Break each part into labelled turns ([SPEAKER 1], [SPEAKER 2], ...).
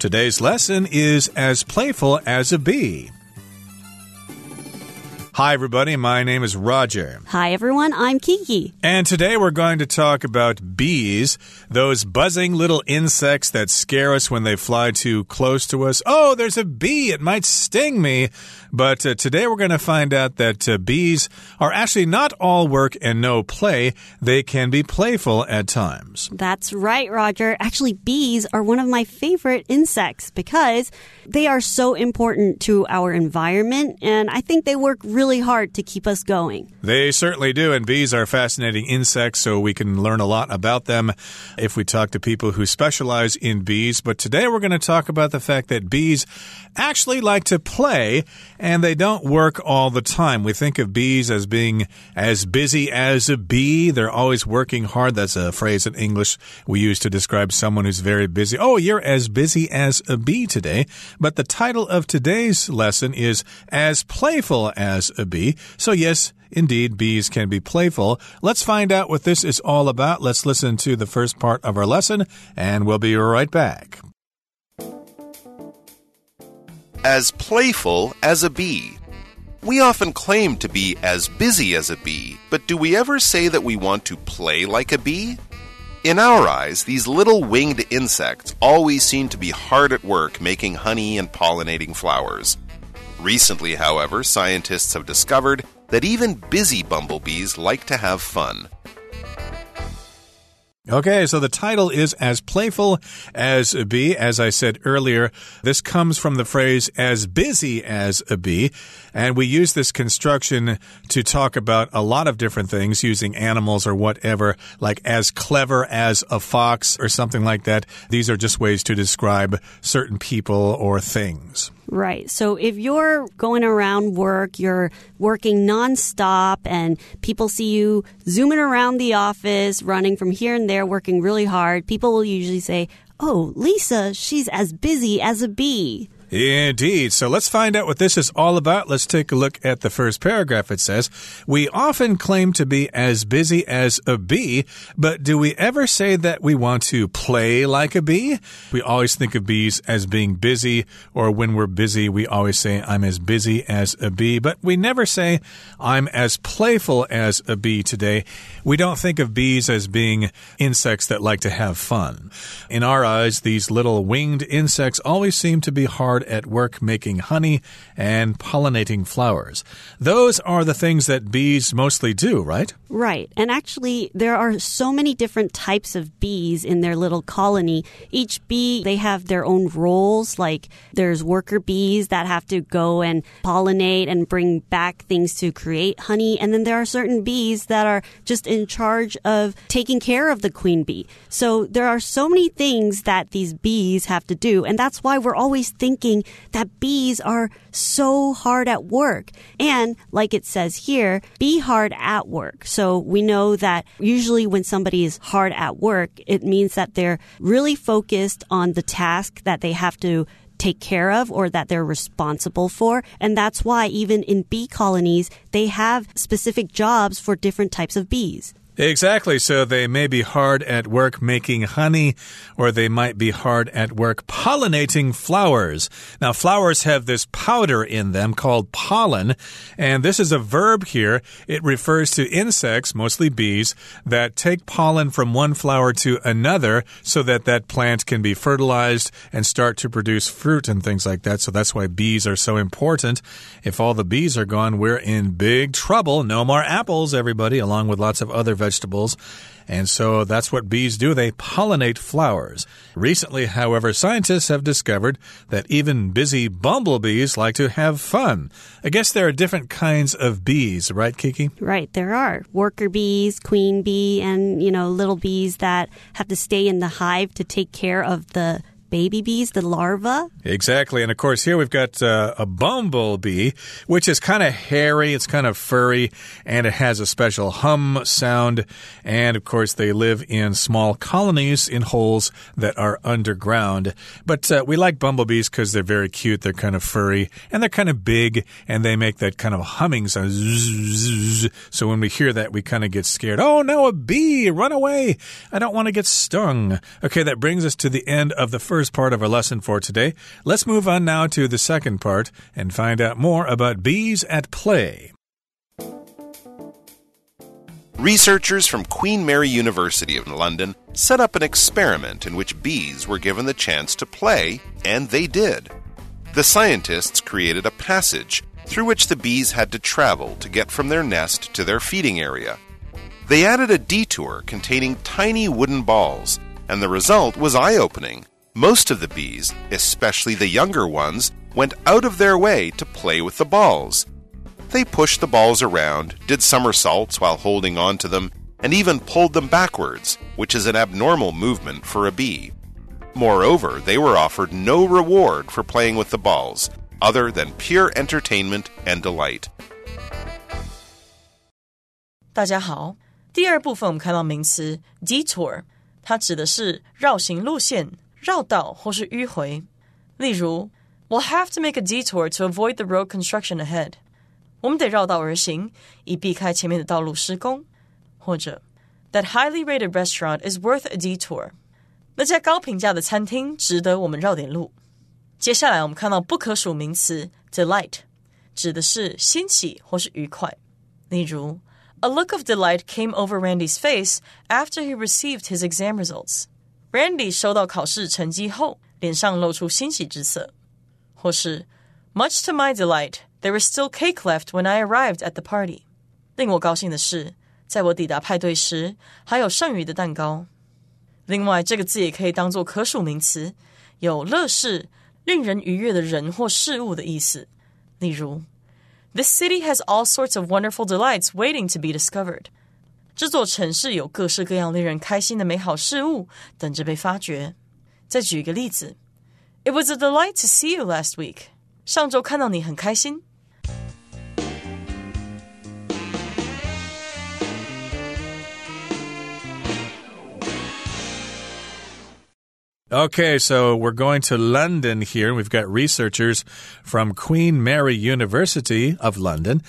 [SPEAKER 1] Today's lesson is as playful as a bee. Hi, everybody. My name is Roger.
[SPEAKER 2] Hi, everyone. I'm Kiki.
[SPEAKER 1] And today we're going to talk about bees, those buzzing little insects that scare us when they fly too close to us. Oh, there's a bee. It might sting me. But uh, today we're going to find out that uh, bees are actually not all work and no play. They can be playful at times.
[SPEAKER 2] That's right, Roger. Actually, bees are one of my favorite insects because they are so important to our environment, and I think they work really hard to keep us going.
[SPEAKER 1] They certainly do, and bees are fascinating insects, so we can learn a lot about them if we talk to people who specialize in bees. But today we're going to talk about the fact that bees actually like to play and they don't work all the time. We think of bees as being as busy as a bee. They're always working hard. That's a phrase in English we use to describe someone who's very busy. Oh, you're as busy as a bee today. But the title of today's lesson is As Playful as a Bee. So, yes, Indeed, bees can be playful. Let's find out what this is all about. Let's listen to the first part of our lesson, and we'll be right back
[SPEAKER 3] as playful as a bee. We often claim to be as busy as a bee, but do we ever say that we want to play like a bee? In our eyes, these little winged insects always seem to be hard at work making honey and pollinating flowers. Recently, however, scientists have discovered that even busy bumblebees like to have fun.
[SPEAKER 1] Okay, so the title is As Playful as a Bee. As I said earlier, this comes from the phrase as busy as a bee. And we use this construction to talk about a lot of different things using animals or whatever, like as clever as a fox or something like that. These are just ways to describe certain people or things.
[SPEAKER 2] Right. So if you're going around work, you're working nonstop, and people see you zooming around the office, running from here and there, working really hard, people will usually say, Oh, Lisa, she's as busy as a bee.
[SPEAKER 1] Indeed. So let's find out what this is all about. Let's take a look at the first paragraph. It says, We often claim to be as busy as a bee, but do we ever say that we want to play like a bee? We always think of bees as being busy, or when we're busy, we always say, I'm as busy as a bee, but we never say, I'm as playful as a bee today. We don't think of bees as being insects that like to have fun. In our eyes, these little winged insects always seem to be hard hard at work making honey and pollinating flowers. Those are the things that bees mostly do, right?
[SPEAKER 2] Right. And actually, there are so many different types of bees in their little colony. Each bee, they have their own roles. Like there's worker bees that have to go and pollinate and bring back things to create honey. And then there are certain bees that are just in charge of taking care of the queen bee. So there are so many things that these bees have to do. And that's why we're always thinking thinking that bees are so hard at work. And like it says here, be hard at work. So we know that usually when somebody is hard at work, it means that they're really focused on the task that they have to take care of or that they're responsible for. And that's why even in bee colonies, they have specific jobs for different types of bees.
[SPEAKER 1] Exactly. So they may be hard at work making honey, or they might be hard at work pollinating flowers. Now, flowers have this powder in them called pollen, and this is a verb here. It refers to insects, mostly bees, that take pollen from one flower to another so that that plant can be fertilized and start to produce fruit and things like that. So that's why bees are so important. If all the bees are gone, we're in big trouble. No more apples, everybody, along with lots of other vegetables vegetables. And so that's what bees do. They pollinate flowers. Recently, however, scientists have discovered that even busy bumblebees like to have fun. I guess there are different kinds of bees, right, Kiki?
[SPEAKER 2] Right, there are. Worker bees, queen bee, and, you know, little bees that have to stay in the hive to take care of the baby bees, the larva.
[SPEAKER 1] Exactly. And of course, here we've got uh, a bumblebee, which is kind of hairy, it's kind of furry, and it has a special hum sound. And of course, they live in small colonies in holes that are underground. But uh, we like bumblebees because they're very cute, they're kind of furry, and they're kind of big, and they make that kind of humming sound. So when we hear that, we kind of get scared. Oh no, a bee! Run away! I don't want to get stung. Okay, that brings us to the end of the first first part of our lesson for today. Let's move on now to the second part and find out more about bees at play.
[SPEAKER 3] Researchers from Queen Mary University of London set up an experiment in which bees were given the chance to play, and they did. The scientists created a passage through which the bees had to travel to get from their nest to their feeding area. They added a detour containing tiny wooden balls, and the result was eye opening. Most of the bees, especially the younger ones, went out of their way to play with the balls. They pushed the balls around, did somersaults while holding on to them, and even pulled them backwards, which is an abnormal movement for a bee. Moreover, they were offered no reward for playing with the balls, other than pure entertainment and delight.
[SPEAKER 4] 大家好，第二部分我们看到名词 detour，它指的是绕行路线、 绕道或是迂回。例如，We'll have to make a detour to avoid the road construction ahead。我们得绕道而行，以避开前面的道路施工。或者，That highly rated restaurant is worth a detour。那家高评价的餐厅值得我们绕点路。接下来我们看到不可数名词 delight，指的是欣喜或是愉快。例如，A look of delight came over Randy's face after he received his exam results。 Randy 收到考试成绩后，脸上露出欣喜之色。或是，Much to my delight。there was still cake left when I arrived at the party. 令我高兴的是，在我抵达派对时，还有剩余的蛋糕。另外，这个字也可以当做可数名词，有乐事、令人愉悦的人或事物的意思。例如，This city has all sorts of wonderful delights waiting to be discovered。 这座城市有各式各样令人开心的美好事物等着被发掘。再举一个例子，It was a delight to see you last week。上周看到你很开心。
[SPEAKER 1] Okay, so we're going to London here. We've got researchers from Queen Mary University of London.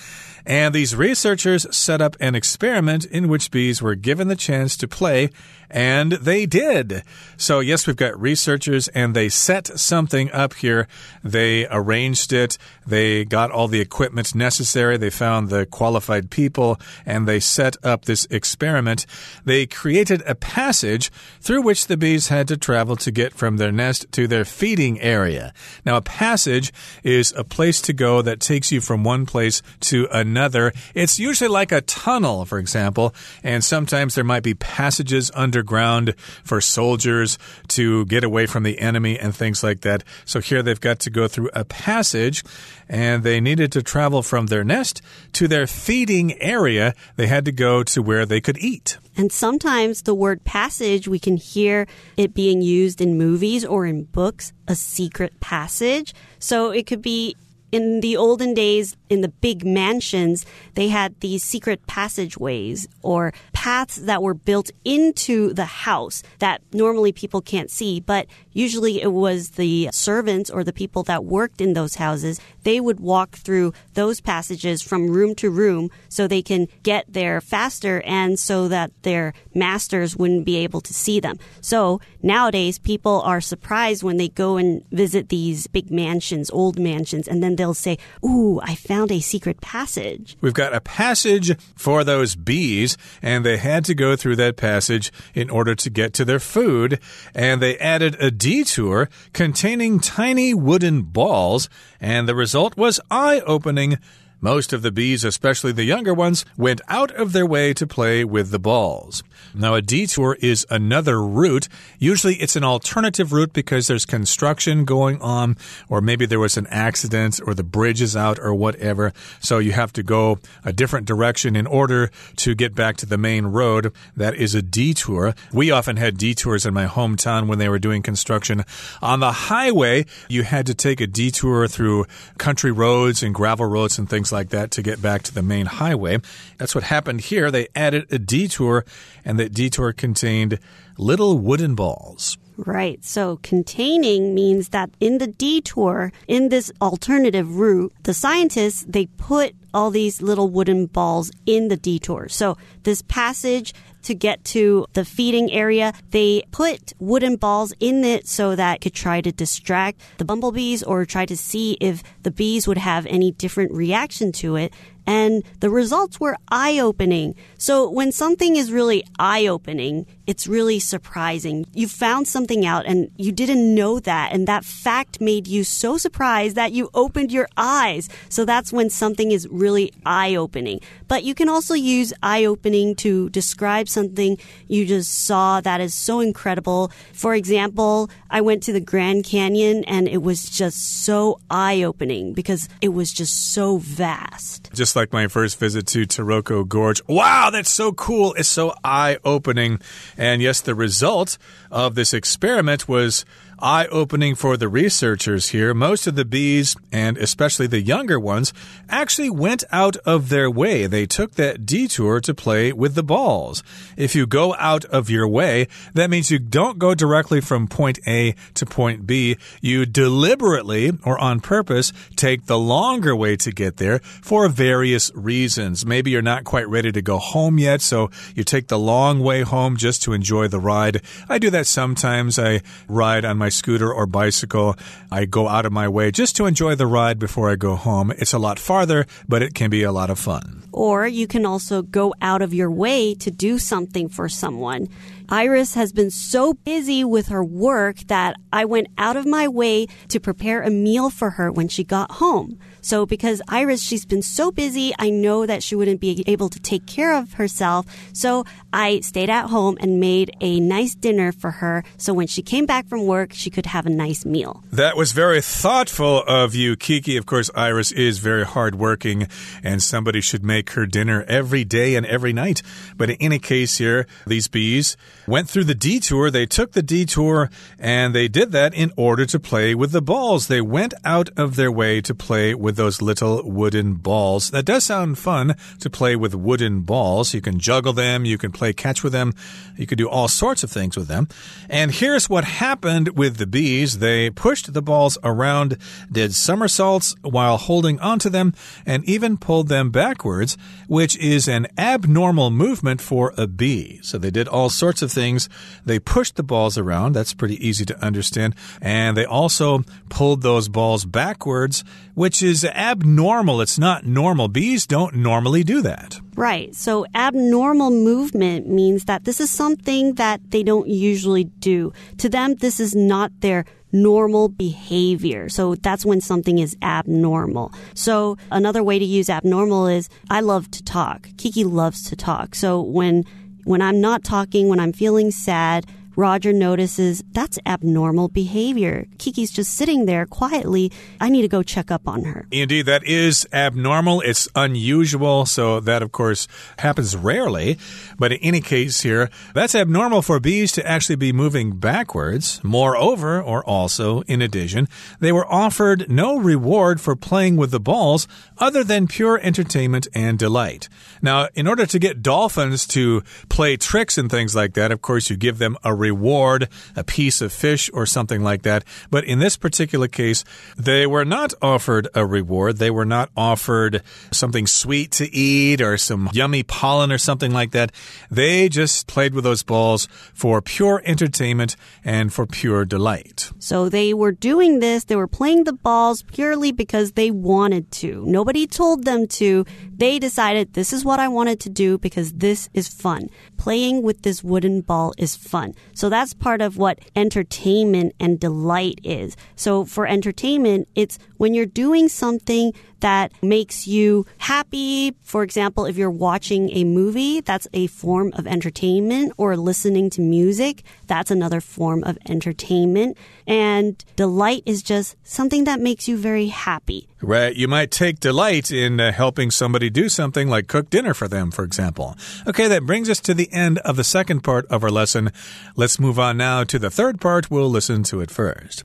[SPEAKER 1] And these researchers set up an experiment in which bees were given the chance to play and they did. So, yes, we've got researchers and they set something up here. They arranged it. They got all the equipment necessary. They found the qualified people and they set up this experiment. They created a passage through which the bees had to travel to get from their nest to their feeding area. Now, a passage is a place to go that takes you from one place to another. It's usually like a tunnel, for example, and sometimes there might be passages underground for soldiers to get away from the enemy and things like that. So here they've got to go through a passage and they needed to travel from their nest to their feeding area. They had to go to where they could eat.
[SPEAKER 2] And sometimes the word passage, we can hear it being used in movies or in books, a secret passage. So it could be in the olden days, in the big mansions, they had these secret passageways or paths that were built into the house that normally people can't see, but usually it was the servants or the people that worked in those houses. They would walk through those passages from room to room so they can get there faster and so that their masters wouldn't be able to see them. So nowadays, people are surprised when they go and visit these big mansions, old mansions, and then they'll say, Ooh, I found a secret passage.
[SPEAKER 1] We've got a passage for those bees, and they had to go through that passage in order to get to their food. And they added a detour containing tiny wooden balls, and the result was eye opening. Most of the bees, especially the younger ones, went out of their way to play with the balls. Now, a detour is another route. Usually, it's an alternative route because there's construction going on, or maybe there was an accident, or the bridge is out, or whatever. So you have to go a different direction in order to get back to the main road. That is a detour. We often had detours in my hometown when they were doing construction. On the highway, you had to take a detour through country roads and gravel roads and things like that to get back to the main highway. That's what happened here. They added a detour and that detour contained little wooden balls.
[SPEAKER 2] Right. So containing means that in the detour, in this alternative route, the scientists, they put all these little wooden balls in the detour. So this passage, to get to the feeding area, they put wooden balls in it so that could try to distract the bumblebees or try to see if the bees would have any different reaction to it and the results were eye opening. So when something is really eye opening, it's really surprising. You found something out and you didn't know that, and that fact made you so surprised that you opened your eyes. So that's when something is really eye opening. But you can also use eye opening to describe something you just saw that is so incredible. For example, I went to the Grand Canyon and it was just so eye opening because it was just so vast.
[SPEAKER 1] Just like my first visit to Taroko Gorge. Wow, that's so cool. It's so eye opening. And yes, the result of this experiment was eye opening for the researchers here. Most of the bees, and especially the younger ones, actually went out of their way. They took that detour to play with the balls. If you go out of your way, that means you don't go directly from point A to point B. You deliberately or on purpose take the longer way to get there for various reasons. Maybe you're not quite ready to go home yet, so you take the long way home just to enjoy the ride. I do that sometimes. I ride on my scooter or bicycle. I go out of my way just to enjoy the ride before I go home. It's a lot farther, but it can be a lot of fun.
[SPEAKER 2] Or you can also go out of your way to do something for someone. Iris has been so busy with her work that I went out of my way to prepare a meal for her when she got home. So because Iris, she's been so busy, I know that she wouldn't be able to take care of herself. So I stayed at home and made a nice dinner for her. So when she came back from work, she could have a nice meal.
[SPEAKER 1] That was very thoughtful of you, Kiki. Of course, Iris is very hardworking and somebody should make her dinner every day and every night. But in any case here, these bees went through the detour. They took the detour and they did that in order to play with the balls. They went out of their way to play with those little wooden balls. That does sound fun to play with wooden balls. You can juggle them, you can play catch with them, you can do all sorts of things with them. And here's what happened with the bees they pushed the balls around, did somersaults while holding onto them, and even pulled them backwards, which is an abnormal movement for a bee. So they did all sorts of things. They pushed the balls around. That's pretty easy to understand. And they also pulled those balls backwards, which is abnormal. It's not normal. Bees don't normally do that.
[SPEAKER 2] Right. So abnormal movement means that this is something that they don't usually do. To them, this is not their normal behavior. So that's when something is abnormal. So another way to use abnormal is I love to talk. Kiki loves to talk. So when when I'm not talking, when I'm feeling sad, Roger notices that's abnormal behavior. Kiki's just sitting there quietly. I need to go check up on her.
[SPEAKER 1] Indeed, that is abnormal. It's unusual. So, that of course happens rarely. But in any case, here, that's abnormal for bees to actually be moving backwards. Moreover, or also in addition, they were offered no reward for playing with the balls other than pure entertainment and delight. Now, in order to get dolphins to play tricks and things like that, of course, you give them a reward, a piece of fish or something like that. But in this particular case, they were not offered a reward. They were not offered something sweet to eat or some yummy pollen or something like that. They just played with those balls for pure entertainment and for pure delight.
[SPEAKER 2] So they were doing this, they were playing the balls purely because they wanted to. Nobody told them to. They decided this is what I wanted to do because this is fun. Playing with this wooden ball is fun. So that's part of what entertainment and delight is. So for entertainment, it's when you're doing something that makes you happy. For example, if you're watching a movie, that's a form of entertainment, or listening to music, that's another form of entertainment. And delight is just something that makes you very happy.
[SPEAKER 1] Right. You might take delight in uh, helping somebody do something like cook dinner for them, for example. Okay, that brings us to the end of the second part of our lesson. Let's move on now to the third part. We'll listen to it first.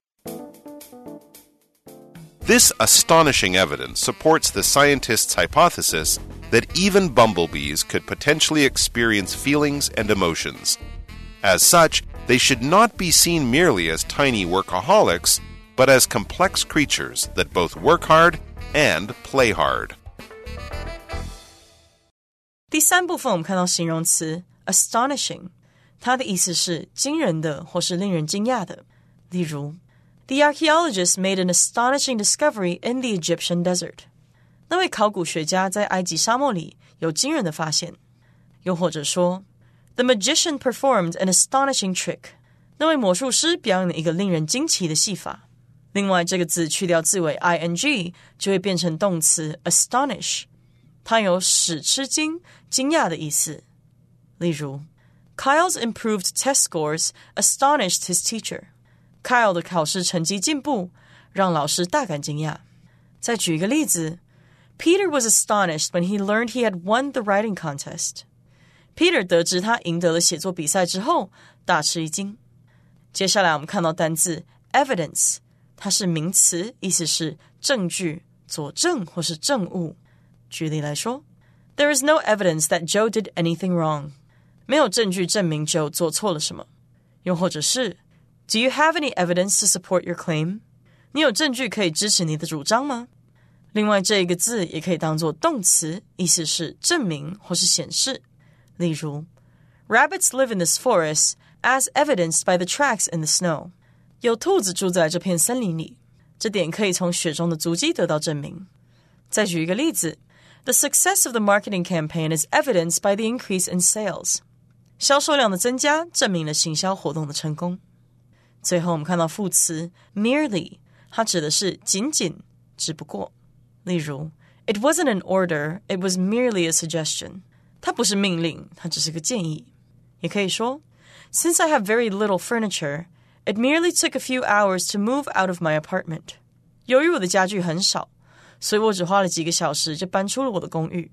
[SPEAKER 3] This astonishing evidence supports the scientists' hypothesis that even bumblebees could potentially experience feelings and emotions. As such, they should not be seen merely as tiny workaholics, but as complex creatures that both work hard and play hard.
[SPEAKER 4] 第三部分我们看到形容词 astonishing，它的意思是惊人的或是令人惊讶的。例如，The archaeologists made an astonishing discovery in the Egyptian desert。那位考古学家在埃及沙漠里有惊人的发现。又或者说，The magician performed an astonishing trick。那位魔术师表演了一个令人惊奇的戏法。 另外，这个字去掉字尾 ing，就会变成动词 astonish，它有使吃惊、惊讶的意思。例如，Kyle's improved test scores astonished his teacher。Kyle 的考试成绩进步让老师大感惊讶。再举一个例子，Peter was astonished when he learned he had won the writing contest。Peter 得知他赢得了写作比赛之后，大吃一惊。接下来我们看到单字 evidence， 它是名词，意思是证据、佐证或是证物。举例来说，There is no evidence that Joe did anything wrong。没有证据证明 Joe 做错了什么。又或者是，Do you have any evidence to support your claim？你有证据可以支持你的主张吗？另外，这一个字也可以当做动词，意思是证明或是显示。例如，Rabbits live in this forest as evidenced by the tracks in the snow。 有兔子住在这片森林里，这点可以从雪中的足迹得到证明。再举一个例子，The success of the marketing campaign is evidenced by the increase in sales。销售量的增加证明了行销活动的成功。最后，我们看到副词 merely，它指的是仅仅、只不过。例如，It wasn't an order; it was merely a suggestion。它不是命令，它只是个建议。也可以说，Since I have very little furniture, it merely took a few hours to move out of my apartment。由于我的家具很少，所以我只花了几个小时就搬出了我的公寓。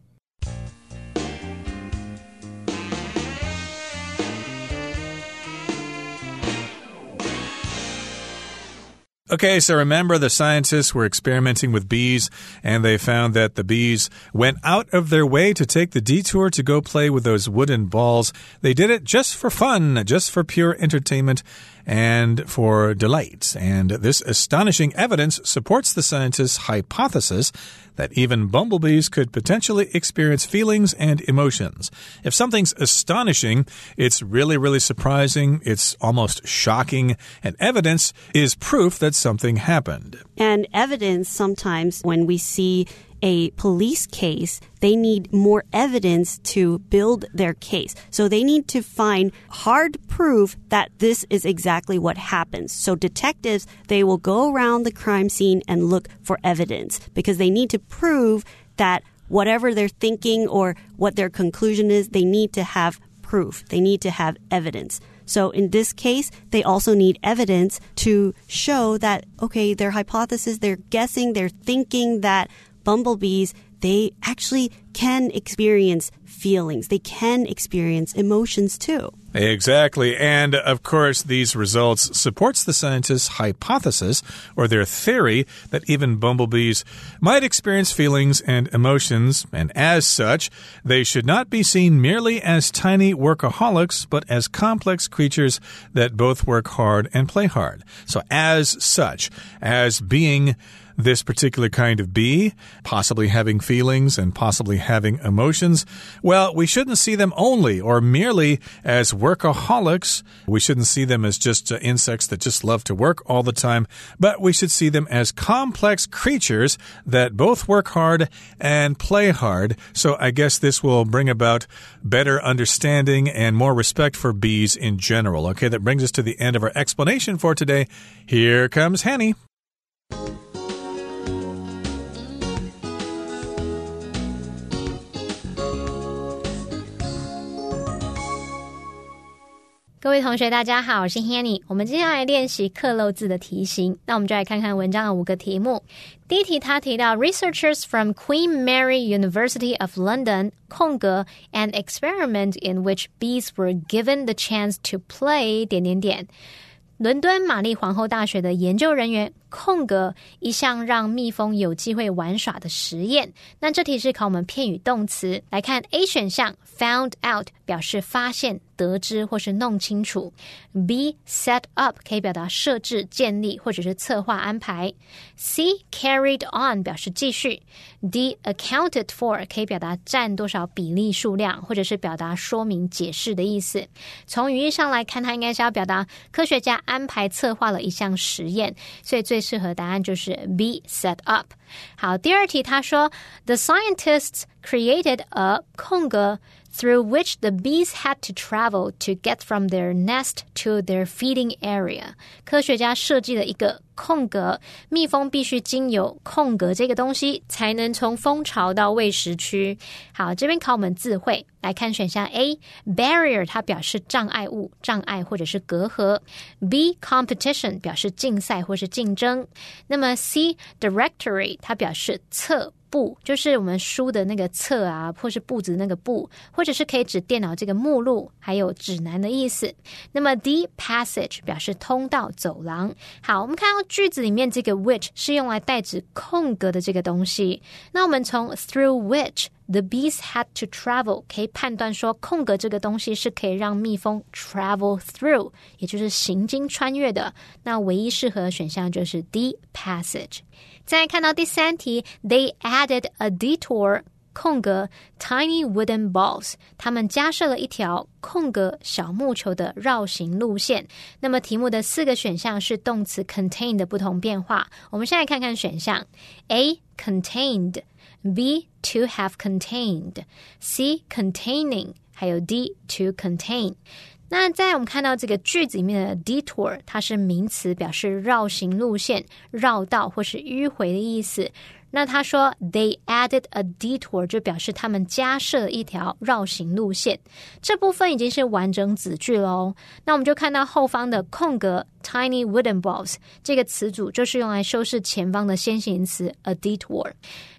[SPEAKER 1] Okay, so remember the scientists were experimenting with bees and they found that the bees went out of their way to take the detour to go play with those wooden balls. They did it just for fun, just for pure entertainment and for delight. And this astonishing evidence supports the scientists' hypothesis that even bumblebees could potentially experience feelings and emotions. If something's astonishing, it's really, really surprising, it's almost shocking, and evidence is proof that something happened.
[SPEAKER 2] And evidence sometimes when we see a police case, they need more evidence to build their case. So they need to find hard proof that this is exactly what happens. So detectives, they will go around the crime scene and look for evidence because they need to prove that whatever they're thinking or what their conclusion is, they need to have proof. They need to have evidence. So in this case, they also need evidence to show that, okay, their hypothesis, they're guessing, they're thinking that bumblebees, they actually can experience feelings. They can experience emotions too.
[SPEAKER 1] Exactly. And of course, these results supports the scientists' hypothesis or their theory that even bumblebees might experience feelings and emotions. And as such, they should not be seen merely as tiny workaholics, but as complex creatures that both work hard and play hard. So as such, as being this particular kind of bee, possibly having feelings and possibly having emotions, well, we shouldn't see them only or merely as workaholics. We shouldn't see them as just uh, insects that just love to work all the time, but we should see them as complex creatures that both work hard and play hard. So I guess this will bring about better understanding and more respect for bees in general. Okay, that brings us to the end of our explanation for today. Here comes Hanny.
[SPEAKER 5] 各位同学，大家好，我是 Hanny。我们接下来练习刻漏字的题型。那我们就来看看文章的五个题目。第一题，他提到 researchers from Queen Mary University of London 空格 an experiment in which bees were given the chance to play 点点点。伦敦玛丽皇后大学的研究人员空格一项让蜜蜂有机会玩耍的实验。那这题是考我们片语动词，来看 A 选项 found out 表示发现、得知或是弄清楚。B set up 可以表达设置、建立或者是策划安排。C carried on 表示继续。D accounted for 可以表达占多少比例数量，或者是表达说明解释的意思。从语义上来看，它应该是要表达科学家安排策划了一项实验，所以最适合答案就是 B set up。好，第二题他说，The scientists created a 空格 Through which the bees had to travel to get from their nest to their feeding area。科学家设计了一个空格，蜜蜂必须经由空格这个东西，才能从蜂巢到喂食区。好，这边考我们字汇，来看选项 A，barrier 它表示障碍物、障碍或者是隔阂；B competition 表示竞赛或是竞争。那么 C directory 它表示侧。布就是我们书的那个册啊，或是簿子那个簿，或者是可以指电脑这个目录，还有指南的意思。那么 the passage 表示通道、走廊。好，我们看到句子里面这个 which 是用来代指空格的这个东西。那我们从 through which the bees had to travel 可以判断说，空格这个东西是可以让蜜蜂 travel through，也就是行经穿越的。那唯一适合的选项就是 D passage。再看到第三题，They added a detour 空格 tiny wooden balls，他们加设了一条空格小木球的绕行路线。那么题目的四个选项是动词 contained 的不同变化。我们先来看看选项：A contained。B to have contained, C containing，还有 D to contain。那在我们看到这个句子里面的 detour，它是名词，表示绕行路线、绕道或是迂回的意思。那他说 they added a detour，就表示他们加设一条绕行路线。这部分已经是完整子句喽。那我们就看到后方的空格。Tiny wooden balls 这个词组就是用来修饰前方的先行词 a detour。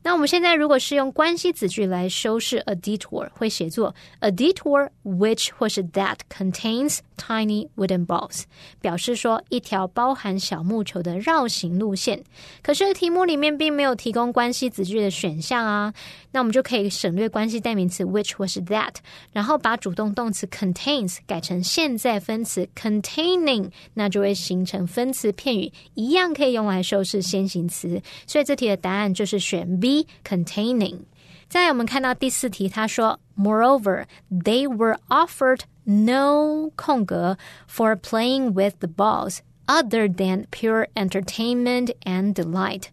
[SPEAKER 5] 那我们现在如果是用关系子句来修饰 a detour，会写作 a detour which 或是 that contains tiny wooden balls，表示说一条包含小木球的绕行路线。可是题目里面并没有提供关系子句的选项啊，那我们就可以省略关系代名词 which 或是 that，然后把主动动词 contains 改成现在分词 containing，那就会。形成分词片语，一样可以用来修饰先行词，所以这题的答案就是选 B containing。再我们看到第四题，他说，Moreover, they were offered no 空格 for playing with the balls other than pure entertainment and delight。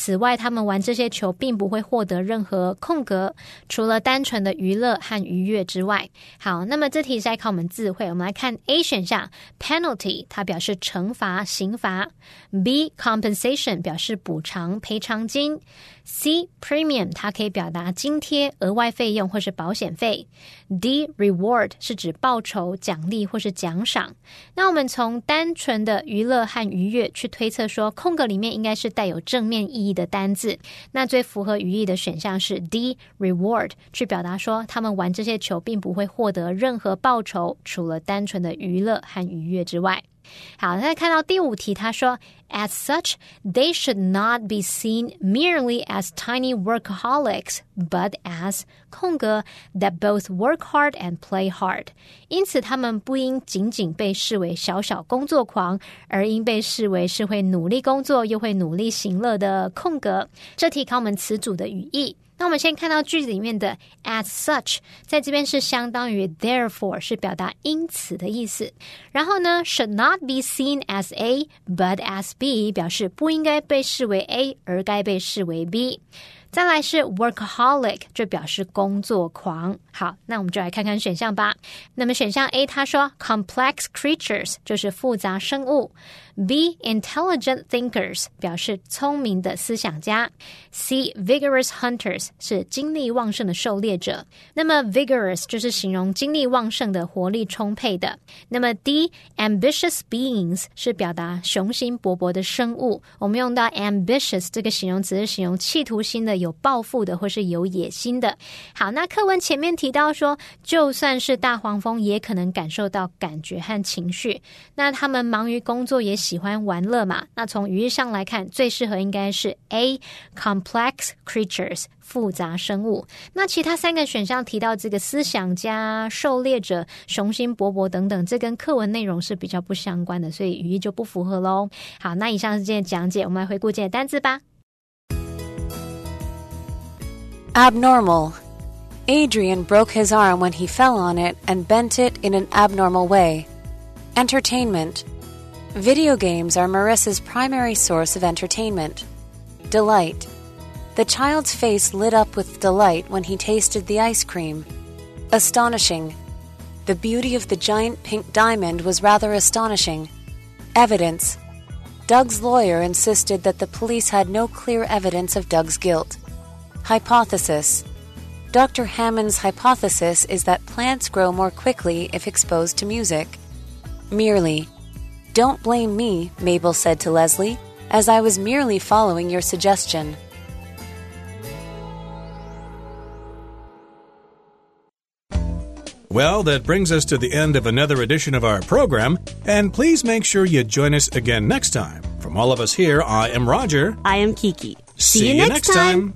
[SPEAKER 5] 此外，他们玩这些球并不会获得任何空格，除了单纯的娱乐和愉悦之外。好，那么这题是在考我们智慧。我们来看 A 选项，penalty 它表示惩罚、刑罚；B compensation 表示补偿、赔偿金；C premium 它可以表达津贴、额外费用或是保险费；D reward 是指报酬、奖励或是奖赏。那我们从单纯的娱乐和愉悦去推测，说空格里面应该是带有正面意义义。的单字，那最符合语义的选项是 D reward，去表达说他们玩这些球并不会获得任何报酬，除了单纯的娱乐和愉悦之外。好，再看到第五题，他说，As such, they should not be seen merely as tiny workaholics, but as 空格 that both work hard and play hard。因此，他们不应仅仅被视为小小工作狂，而应被视为是会努力工作又会努力行乐的空格。这题考我们词组的语义。那我们先看到句子里面的 as such，在这边是相当于 therefore，是表达因此的意思。然后呢，should not be seen as A but as B，表示不应该被视为 A，而该被视为 B。再来是 workaholic，就表示工作狂。好，那我们就来看看选项吧。那么选项 A，他说 complex creatures 就是复杂生物；B intelligent thinkers 表示聪明的思想家；C vigorous hunters 是精力旺盛的狩猎者。那么 vigorous 就是形容精力旺盛的、活力充沛的。那么 D ambitious beings 是表达雄心勃勃的生物。我们用到 ambitious 这个形容词是形容企图心的。有抱负的或是有野心的。好，那课文前面提到说，就算是大黄蜂也可能感受到感觉和情绪。那他们忙于工作，也喜欢玩乐嘛？那从语义上来看，最适合应该是 A complex creatures 复杂生物。那其他三个选项提到这个思想家、狩猎者、雄心勃勃等等，这跟课文内容是比较不相关的，所以语义就不符合喽。好，那以上是今天的讲解，我们来回顾今天的单字吧。
[SPEAKER 6] Abnormal. Adrian broke his arm when he fell on it and bent it in an abnormal way. Entertainment. Video games are Marissa's primary source of entertainment. Delight. The child's face lit up with delight when he tasted the ice cream. Astonishing. The beauty of the giant pink diamond was rather astonishing. Evidence. Doug's lawyer insisted that the police had no clear evidence of Doug's guilt. Hypothesis Dr. Hammond's hypothesis is that plants grow more quickly if exposed to music. Merely. Don't blame me, Mabel said to Leslie, as I was merely following your suggestion.
[SPEAKER 1] Well, that brings us to the end of another edition of our program, and please make sure you join us again next time. From all of us here, I am Roger.
[SPEAKER 2] I am Kiki.
[SPEAKER 1] See, you next time.